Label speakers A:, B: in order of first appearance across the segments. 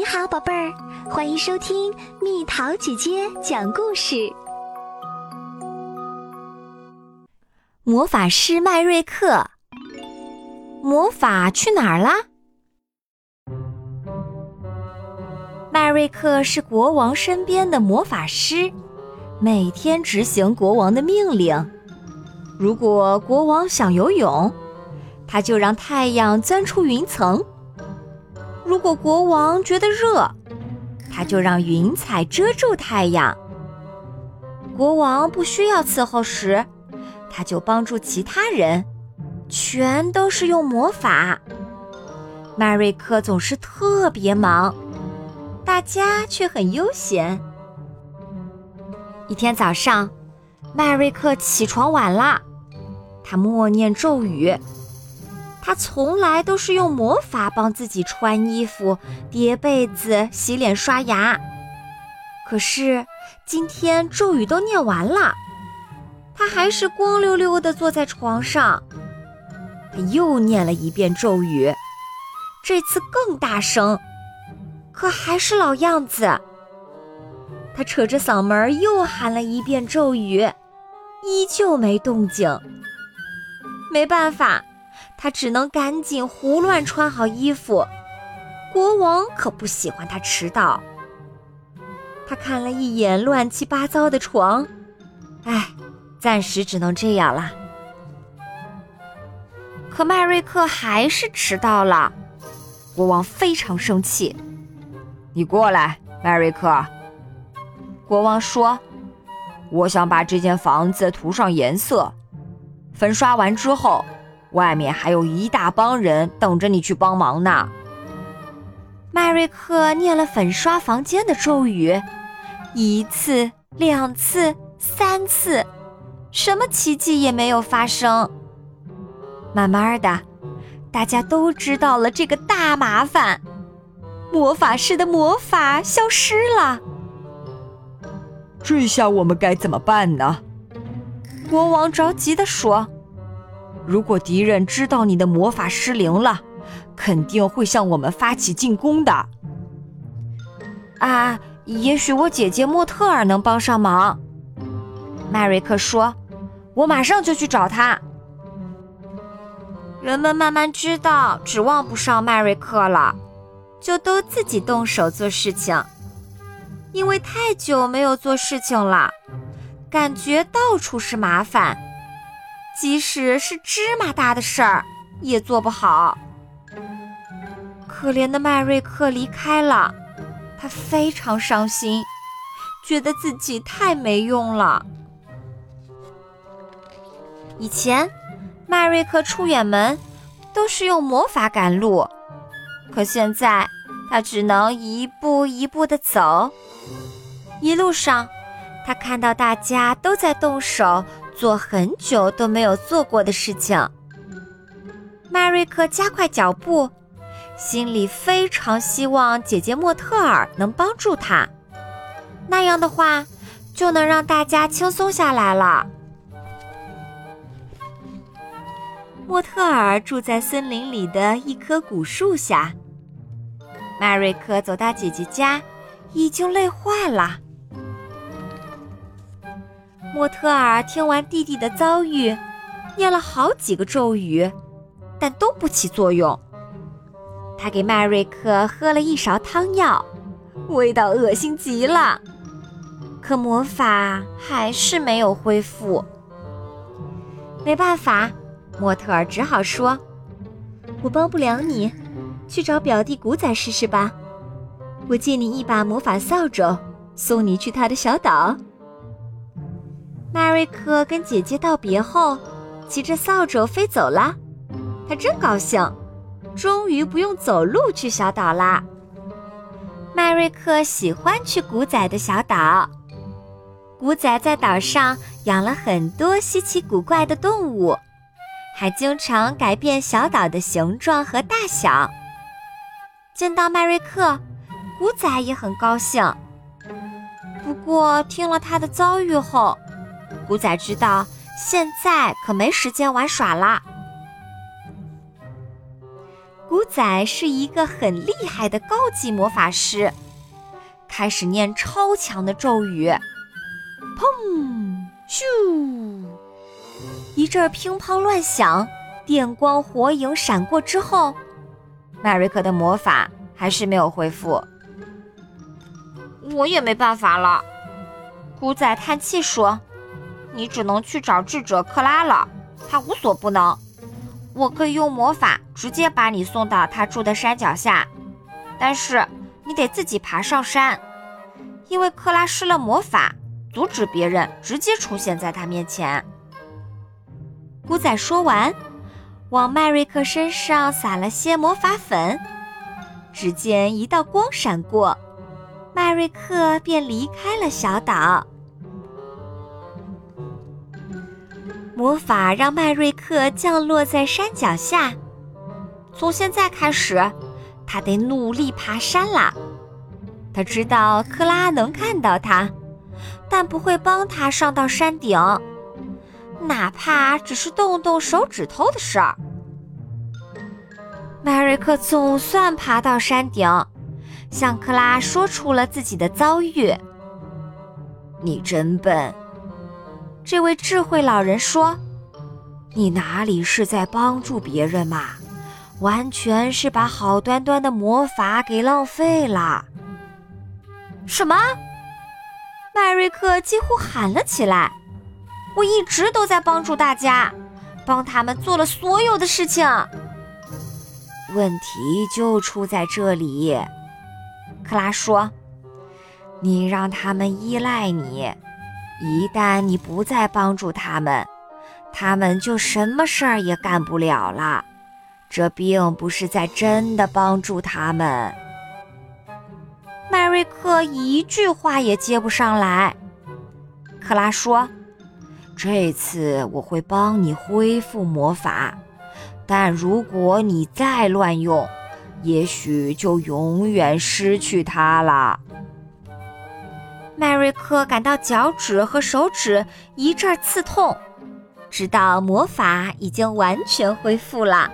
A: 你好，宝贝儿，欢迎收听蜜桃姐姐讲故事。
B: 魔法师麦瑞克，魔法去哪儿啦？麦瑞克是国王身边的魔法师，每天执行国王的命令。如果国王想游泳，他就让太阳钻出云层。如果国王觉得热，他就让云彩遮住太阳。国王不需要伺候时，他就帮助其他人，全都是用魔法。麦瑞克总是特别忙，大家却很悠闲。一天早上，麦瑞克起床晚了，他默念咒语。他从来都是用魔法帮自己穿衣服、叠被子、洗脸、刷牙。可是今天咒语都念完了，他还是光溜溜地坐在床上。他又念了一遍咒语，这次更大声，可还是老样子。他扯着嗓门又喊了一遍咒语，依旧没动静。没办法。他只能赶紧胡乱穿好衣服，国王可不喜欢他迟到。他看了一眼乱七八糟的床，唉，暂时只能这样了。可麦瑞克还是迟到了，国王非常生气。
C: 你过来，麦瑞克。
B: 国王说：“
C: 我想把这间房子涂上颜色，粉刷完之后。”外面还有一大帮人等着你去帮忙呢。
B: 麦瑞克念了粉刷房间的咒语，一次、两次、三次，什么奇迹也没有发生。慢慢的，大家都知道了这个大麻烦：魔法师的魔法消失了。
C: 这下我们该怎么办呢？
B: 国王着急地说。
C: 如果敌人知道你的魔法失灵了，肯定会向我们发起进攻的。
B: 啊，也许我姐姐莫特尔能帮上忙。麦瑞克说：“我马上就去找他。”人们慢慢知道指望不上麦瑞克了，就都自己动手做事情。因为太久没有做事情了，感觉到处是麻烦。即使是芝麻大的事儿，也做不好。可怜的麦瑞克离开了，他非常伤心，觉得自己太没用了。以前，麦瑞克出远门都是用魔法赶路，可现在他只能一步一步地走。一路上，他看到大家都在动手。做很久都没有做过的事情，麦瑞克加快脚步，心里非常希望姐姐莫特尔能帮助他，那样的话就能让大家轻松下来了。莫特尔住在森林里的一棵古树下，麦瑞克走到姐姐家，已经累坏了。莫特尔听完弟弟的遭遇，念了好几个咒语，但都不起作用。他给麦瑞克喝了一勺汤药，味道恶心极了，可魔法还是没有恢复。没办法，莫特尔只好说：“我帮不了你，去找表弟古仔试试吧。我借你一把魔法扫帚，送你去他的小岛。”麦瑞克跟姐姐道别后，骑着扫帚飞走了。他真高兴，终于不用走路去小岛啦。麦瑞克喜欢去古仔的小岛。古仔在岛上养了很多稀奇古怪的动物，还经常改变小岛的形状和大小。见到麦瑞克，古仔也很高兴。不过听了他的遭遇后，古仔知道，现在可没时间玩耍啦。古仔是一个很厉害的高级魔法师，开始念超强的咒语。砰！咻！一阵乒乓乱响，电光火影闪过之后，
C: 麦瑞克的魔法还是没有恢复。
D: 我也没办法了，古仔叹气说：“你只能去找智者克拉了，他无所不能。”我可以用魔法直接把你送到他住的山脚下，但是你得自己爬上山，因为克拉施了魔法，阻止别人直接出现在他面前。
B: 古仔说完，往麦瑞克身上撒了些魔法粉，只见一道光闪过，麦瑞克便离开了小岛。魔法让麦瑞克降落在山脚下。从现在开始，他得努力爬山啦。他知道克拉能看到他，但不会帮他上到山顶，哪怕只是动动手指头的事儿。麦瑞克总算爬到山顶，向克拉说出了自己的遭遇。
C: 你真笨。
B: 这位智慧老人说：“
C: 你哪里是在帮助别人嘛？完全是把好端端的魔法给浪费了。”
B: 什么？麦瑞克几乎喊了起来：“我一直都在帮助大家，帮他们做了所有的事情。
C: 问题就出在这里。”
B: 克拉说：“
C: 你让他们依赖你。”一旦你不再帮助他们，他们就什么事儿也干不了了。这并不是在真的帮助他们。
B: 麦瑞克一句话也接不上来。克拉说：“
C: 这次我会帮你恢复魔法，但如果你再乱用，也许就永远失去它了。”
B: 麦瑞克感到脚趾和手指一阵刺痛，直到魔法已经完全恢复了。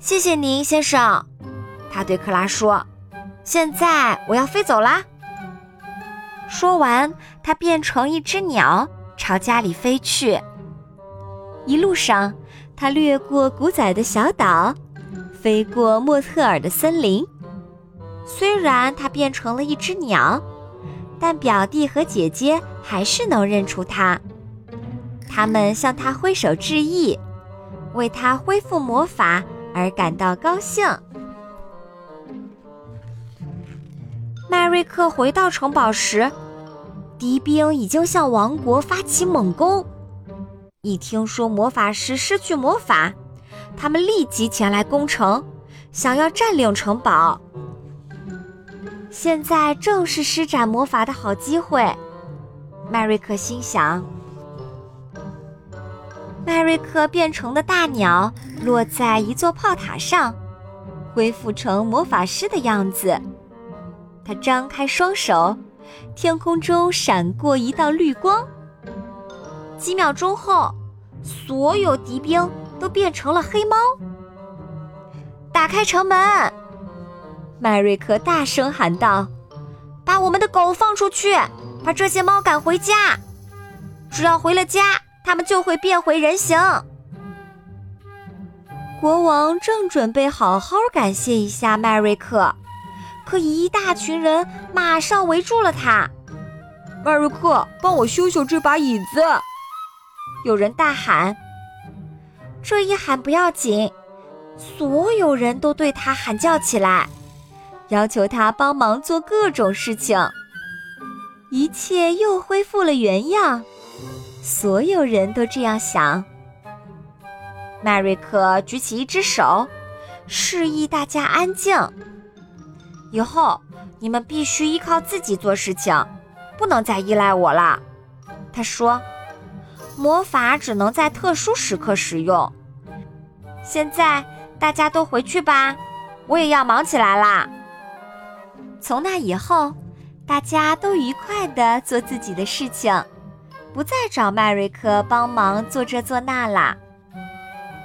B: 谢谢您，先生，他对克拉说：“现在我要飞走啦。”说完，他变成一只鸟，朝家里飞去。一路上，他掠过古仔的小岛，飞过莫特尔的森林。虽然他变成了一只鸟。但表弟和姐姐还是能认出他，他们向他挥手致意，为他恢复魔法而感到高兴。麦瑞克回到城堡时，敌兵已经向王国发起猛攻。一听说魔法师失去魔法，他们立即前来攻城，想要占领城堡。现在正是施展魔法的好机会，麦瑞克心想。麦瑞克变成的大鸟落在一座炮塔上，恢复成魔法师的样子。他张开双手，天空中闪过一道绿光。几秒钟后，所有敌兵都变成了黑猫。打开城门！麦瑞克大声喊道：“把我们的狗放出去，把这些猫赶回家。只要回了家，它们就会变回人形。”国王正准备好好感谢一下麦瑞克，可一大群人马上围住了他。
C: 麦瑞克，帮我修修这把椅子！
B: 有人大喊。这一喊不要紧，所有人都对他喊叫起来。要求他帮忙做各种事情，一切又恢复了原样。所有人都这样想。麦瑞克举起一只手，示意大家安静。以后你们必须依靠自己做事情，不能再依赖我了。他说：“魔法只能在特殊时刻使用。”现在大家都回去吧，我也要忙起来啦。从那以后，大家都愉快地做自己的事情，不再找麦瑞克帮忙做这做那啦。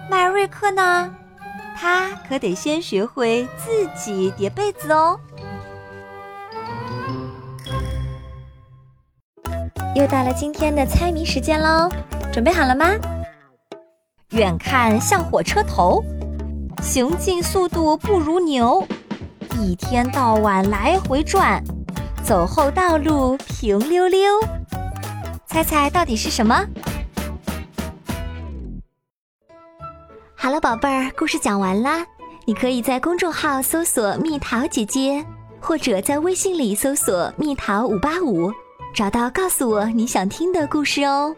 B: 麦瑞克呢？他可得先学会自己叠被子哦。又到了今天的猜谜时间喽，准备好了吗？远看像火车头，行进速度不如牛，一天到晚来回转，走后道路平溜溜。猜猜到底是什么？
A: 好了，宝贝儿，故事讲完啦。你可以在公众号搜索“蜜桃姐姐”，或者在微信里搜索“蜜桃五八五”，找到告诉我你想听的故事哦。